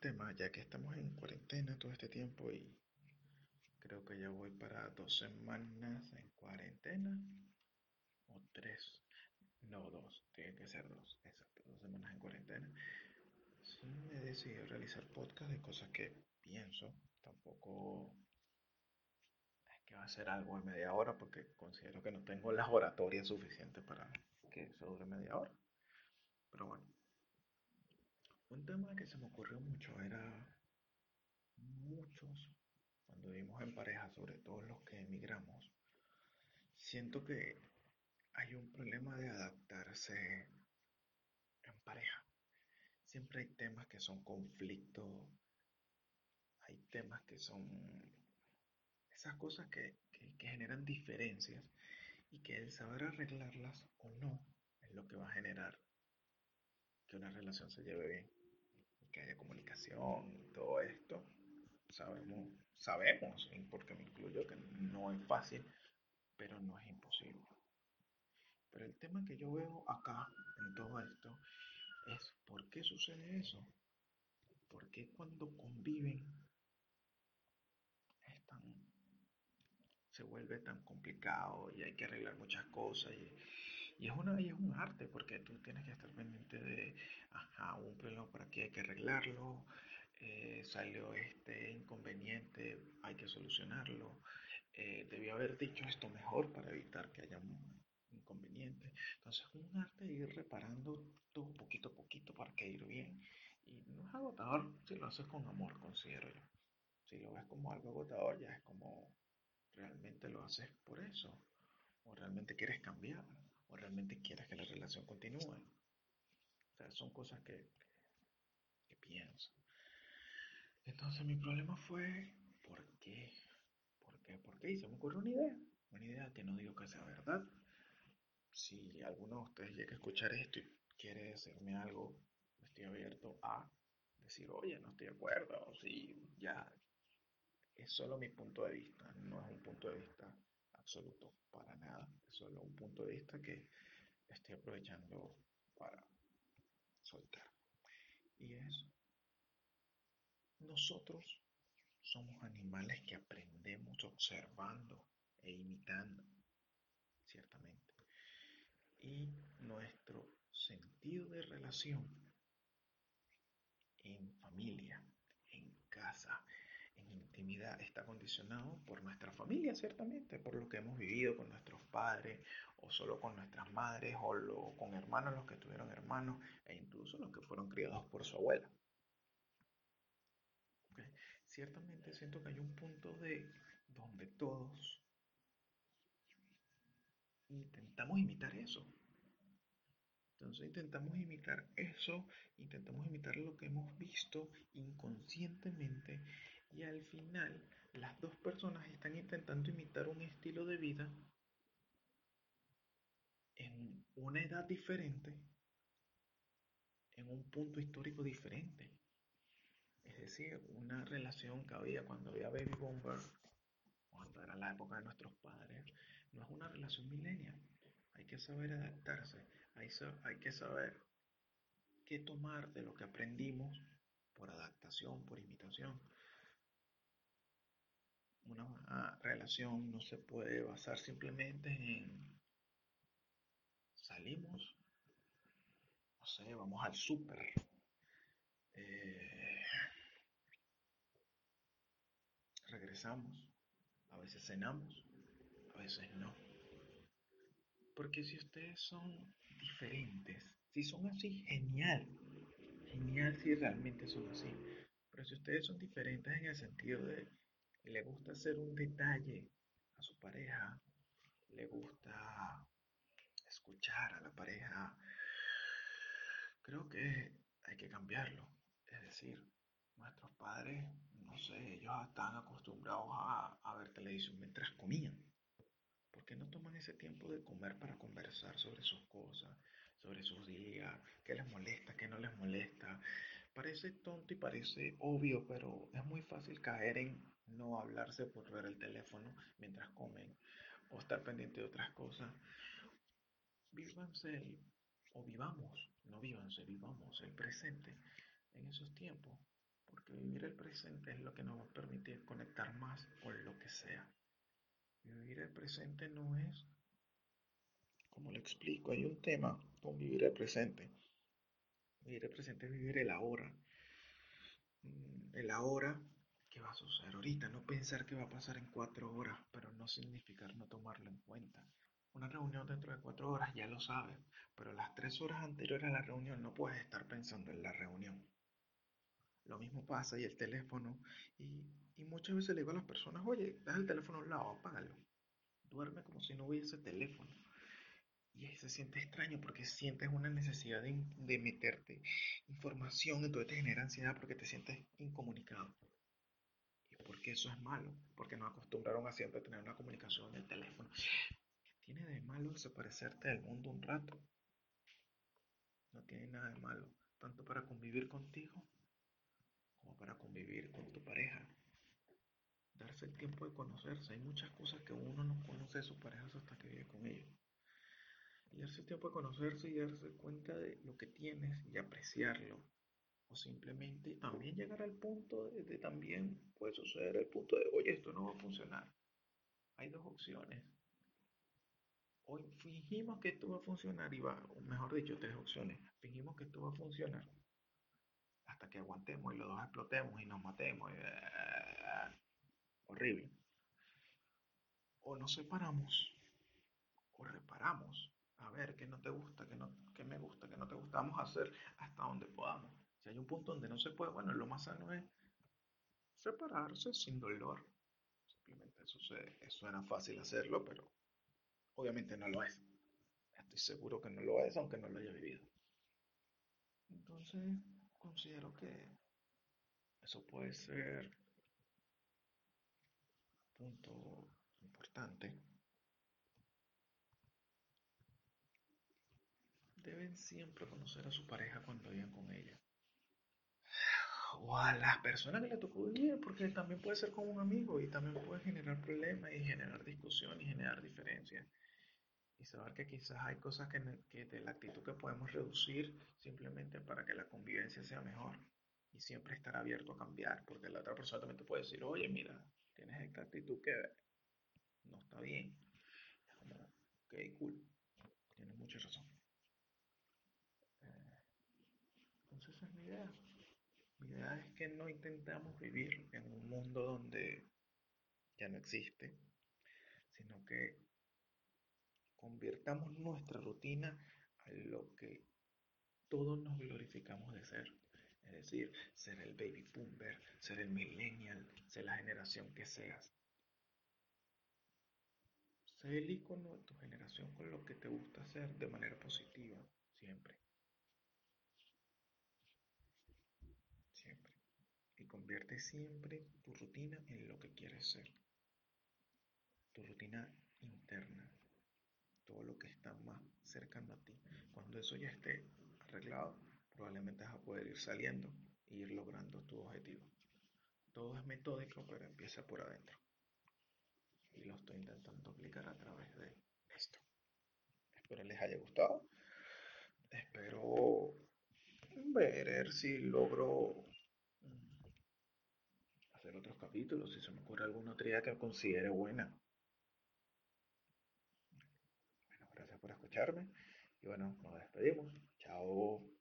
tema, ya que estamos en cuarentena todo este tiempo y creo que ya voy para dos semanas en cuarentena. O tres, no dos, tiene que ser dos, exacto, dos semanas en cuarentena. Sí me he decidido realizar podcast de cosas que pienso, tampoco es que va a ser algo de media hora porque considero que no tengo la oratoria suficiente para que eso dure media hora. Pero bueno, un tema que se me ocurrió mucho era muchos, cuando vivimos en pareja, sobre todo los que emigramos, siento que hay un problema de adaptarse en pareja. Siempre hay temas que son conflictos, hay temas que son esas cosas que, que, que generan diferencias y que el saber arreglarlas o no es lo que va a generar que una relación se lleve bien que haya comunicación y todo esto. Sabemos, sabemos, porque me incluyo, que no es fácil, pero no es imposible. Pero el tema que yo veo acá en todo esto es por qué sucede eso. ¿Por qué cuando conviven es tan, se vuelve tan complicado y hay que arreglar muchas cosas? Y, y es, una, y es un arte porque tú tienes que estar pendiente de, ajá, un problema por aquí hay que arreglarlo, eh, salió este inconveniente, hay que solucionarlo, eh, debí haber dicho esto mejor para evitar que haya un inconveniente. Entonces es un arte de ir reparando todo poquito a poquito para que ir bien. Y no es agotador si lo haces con amor, considero yo. Si lo ves como algo agotador, ya es como realmente lo haces por eso. O realmente quieres cambiar o realmente quieres que la relación continúe. O sea, son cosas que, que pienso. Entonces mi problema fue, ¿por qué? ¿Por qué? ¿Por qué? Y se me ocurrió una idea. Una idea que no digo que sea verdad. Si alguno de ustedes llega a escuchar esto y quiere decirme algo, estoy abierto a decir, oye, no estoy de acuerdo. O si ya es solo mi punto de vista, no es un punto de vista absoluto, para nada. Es solo un punto de vista que estoy aprovechando para soltar. Y es, nosotros somos animales que aprendemos observando e imitando, ciertamente. Y nuestro sentido de relación en familia, en casa, está condicionado por nuestra familia, ciertamente, por lo que hemos vivido con nuestros padres, o solo con nuestras madres, o con hermanos, los que tuvieron hermanos, e incluso los que fueron criados por su abuela. Ciertamente siento que hay un punto de donde todos intentamos imitar eso. Entonces intentamos imitar eso, intentamos imitar lo que hemos visto inconscientemente y al final las dos personas están intentando imitar un estilo de vida en una edad diferente, en un punto histórico diferente. Es decir, una relación que había cuando había baby bomber, cuando era la época de nuestros padres, no es una relación milenial hay que saber adaptarse, hay, hay que saber qué tomar de lo que aprendimos por adaptación, por imitación. Una relación no se puede basar simplemente en salimos, no sé, vamos al súper, eh, regresamos, a veces cenamos, a veces no. Porque si ustedes son diferentes, si son así, genial. Genial si realmente son así. Pero si ustedes son diferentes en el sentido de le gusta hacer un detalle a su pareja, le gusta escuchar a la pareja, creo que hay que cambiarlo. Es decir, nuestros padres, no sé, ellos están acostumbrados a, a ver televisión mientras comían. ¿Por qué no toman ese tiempo de comer para conversar sobre sus cosas, sobre sus días, qué les molesta, qué no les molesta? Parece tonto y parece obvio, pero es muy fácil caer en no hablarse por ver el teléfono mientras comen o estar pendiente de otras cosas. Vívanse o vivamos, no vívanse, vivamos el presente en esos tiempos. Porque vivir el presente es lo que nos va a permitir conectar más con lo que sea. Vivir el presente no es, como le explico, hay un tema con vivir el presente. Vivir el presente es vivir el ahora. Mm, el ahora que va a suceder ahorita, no pensar que va a pasar en cuatro horas, pero no significar no tomarlo en cuenta. Una reunión dentro de cuatro horas ya lo sabes, pero las tres horas anteriores a la reunión no puedes estar pensando en la reunión. Lo mismo pasa y el teléfono. Y, y muchas veces le digo a las personas, oye, deja el teléfono a un lado, apágalo. Duerme como si no hubiese teléfono. Y se siente extraño porque sientes una necesidad de, de meterte información, entonces te genera ansiedad porque te sientes incomunicado. Y porque eso es malo, porque nos acostumbraron a siempre tener una comunicación en el teléfono. ¿Tiene de malo desaparecerte del mundo un rato? No tiene nada de malo, tanto para convivir contigo como para convivir con tu pareja. Darse el tiempo de conocerse. Hay muchas cosas que uno no conoce de sus parejas hasta que vive con ellos. Y darse tiempo de conocerse y darse cuenta de lo que tienes y apreciarlo. O simplemente también llegar al punto de, también puede suceder el punto de, oye, esto no va a funcionar. Hay dos opciones. Hoy fingimos que esto va a funcionar y va, o mejor dicho, tres opciones. Fingimos que esto va a funcionar hasta que aguantemos y los dos explotemos y nos matemos. Uh, horrible. O nos separamos o reparamos. A ver qué no te gusta, qué, no, qué me gusta, qué no te gusta. Vamos a hacer hasta donde podamos. Si hay un punto donde no se puede, bueno, lo más sano es separarse sin dolor. Simplemente eso se, suena fácil hacerlo, pero obviamente no lo es. Estoy seguro que no lo es, aunque no lo haya vivido. Entonces, considero que eso puede ser un punto importante. Deben siempre conocer a su pareja cuando vivan con ella. O a las personas que le tocó vivir, porque también puede ser con un amigo y también puede generar problemas y generar discusión y generar diferencias y saber que quizás hay cosas que, que, de la actitud que podemos reducir simplemente para que la convivencia sea mejor y siempre estar abierto a cambiar, porque la otra persona también te puede decir, oye, mira, tienes esta actitud que no está bien. Ok, cool, tienes mucha razón. Eh, entonces esa es mi idea. Mi idea es que no intentamos vivir en un mundo donde ya no existe, sino que convirtamos nuestra rutina a lo que todos nos glorificamos de ser. Es decir, ser el baby boomer, ser el millennial, ser la generación que seas. Sé el icono de tu generación con lo que te gusta hacer de manera positiva, siempre. Y convierte siempre tu rutina en lo que quieres ser. Tu rutina interna todo lo que está más cercano a ti. Cuando eso ya esté arreglado, probablemente vas a poder ir saliendo e ir logrando tu objetivo. Todo es metódico, pero empieza por adentro. Y lo estoy intentando aplicar a través de esto. Espero les haya gustado. Espero ver si logro otros capítulos, si se me ocurre alguna otra idea que considere buena. por escucharme. Y bueno, nos despedimos. Chao.